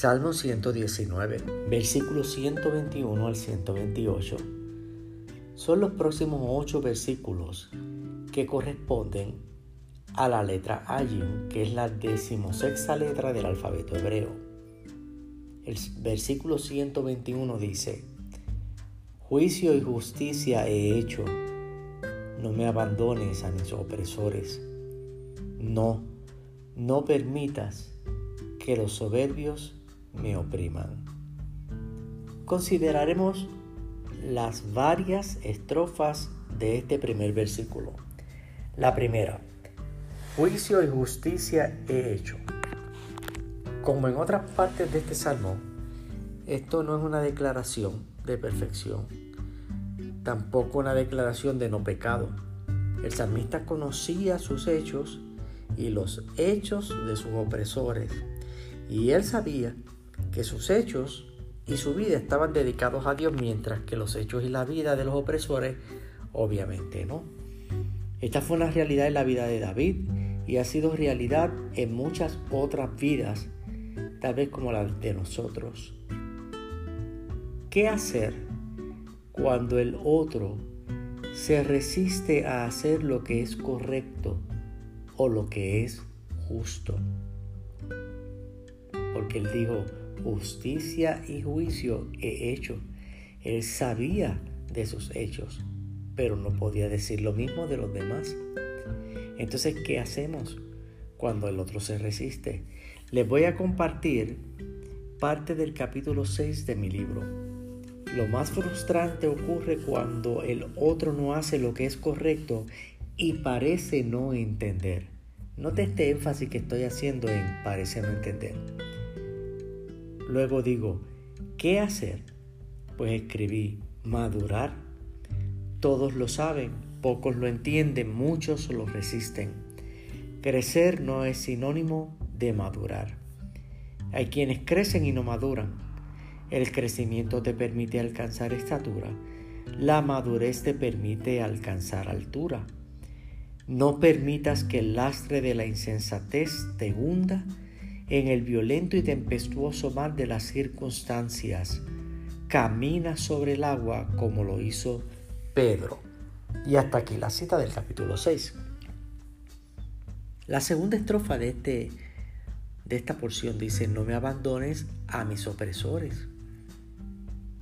Salmo 119, versículos 121 al 128, son los próximos ocho versículos que corresponden a la letra Ayin, que es la decimosexta letra del alfabeto hebreo. El versículo 121 dice, Juicio y justicia he hecho, no me abandones a mis opresores, no, no permitas que los soberbios me opriman. Consideraremos las varias estrofas de este primer versículo. La primera, juicio y justicia he hecho. Como en otras partes de este salmo, esto no es una declaración de perfección, tampoco una declaración de no pecado. El salmista conocía sus hechos y los hechos de sus opresores, y él sabía que sus hechos y su vida estaban dedicados a Dios, mientras que los hechos y la vida de los opresores, obviamente no. Esta fue una realidad en la vida de David y ha sido realidad en muchas otras vidas, tal vez como la de nosotros. ¿Qué hacer cuando el otro se resiste a hacer lo que es correcto o lo que es justo? Porque él dijo, justicia y juicio he hecho. Él sabía de sus hechos, pero no podía decir lo mismo de los demás. Entonces, ¿qué hacemos cuando el otro se resiste? Les voy a compartir parte del capítulo 6 de mi libro. Lo más frustrante ocurre cuando el otro no hace lo que es correcto y parece no entender. Note este énfasis que estoy haciendo en parece no entender. Luego digo, ¿qué hacer? Pues escribí, madurar. Todos lo saben, pocos lo entienden, muchos lo resisten. Crecer no es sinónimo de madurar. Hay quienes crecen y no maduran. El crecimiento te permite alcanzar estatura. La madurez te permite alcanzar altura. No permitas que el lastre de la insensatez te hunda en el violento y tempestuoso mar de las circunstancias. Camina sobre el agua como lo hizo Pedro. Y hasta aquí la cita del capítulo 6. La segunda estrofa de, este, de esta porción dice, no me abandones a mis opresores.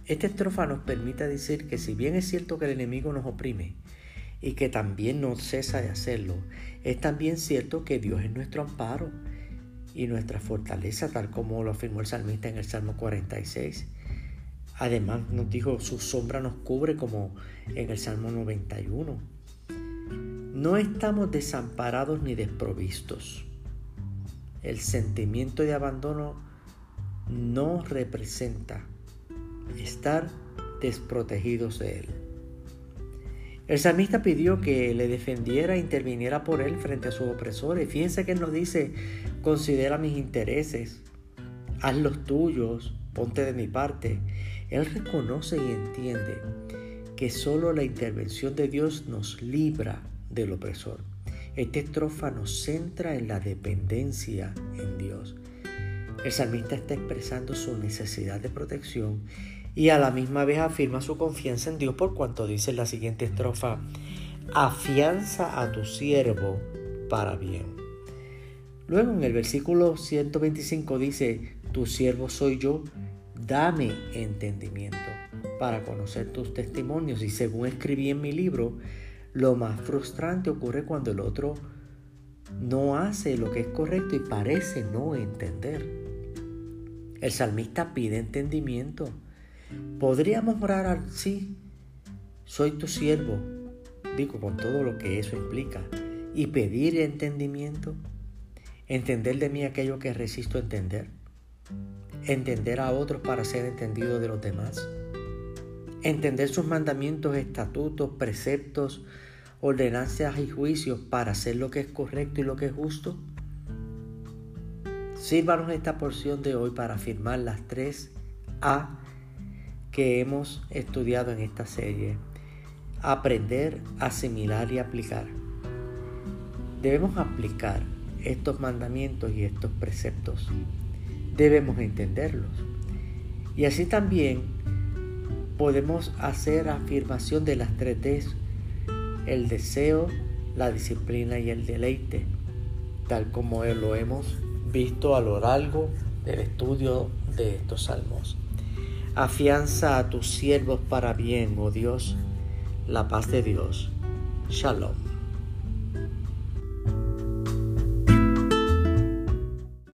Esta estrofa nos permite decir que si bien es cierto que el enemigo nos oprime y que también no cesa de hacerlo, es también cierto que Dios es nuestro amparo y nuestra fortaleza, tal como lo afirmó el salmista en el Salmo 46. Además nos dijo, su sombra nos cubre como en el Salmo 91. No estamos desamparados ni desprovistos. El sentimiento de abandono no representa estar desprotegidos de él. El salmista pidió que le defendiera e interviniera por él frente a sus opresores. Fíjense que él nos dice, considera mis intereses, haz los tuyos, ponte de mi parte. Él reconoce y entiende que solo la intervención de Dios nos libra del opresor. Esta estrofa nos centra en la dependencia en Dios. El salmista está expresando su necesidad de protección y a la misma vez afirma su confianza en Dios por cuanto dice en la siguiente estrofa, afianza a tu siervo para bien. Luego en el versículo 125 dice, tu siervo soy yo, dame entendimiento para conocer tus testimonios. Y según escribí en mi libro, lo más frustrante ocurre cuando el otro no hace lo que es correcto y parece no entender. El salmista pide entendimiento Podríamos orar así, soy tu siervo, digo con todo lo que eso implica, y pedir entendimiento, entender de mí aquello que resisto entender, entender a otros para ser entendido de los demás, entender sus mandamientos, estatutos, preceptos, ordenanzas y juicios para hacer lo que es correcto y lo que es justo. Sírvanos esta porción de hoy para afirmar las tres A que hemos estudiado en esta serie. Aprender, asimilar y aplicar. Debemos aplicar estos mandamientos y estos preceptos. debemos entenderlos. Y así también podemos hacer afirmación de las tres el deseo, la disciplina y el deleite, tal como lo hemos visto a lo largo del estudio de estos salmos. Afianza a tus siervos para bien, oh Dios, la paz de Dios. Shalom.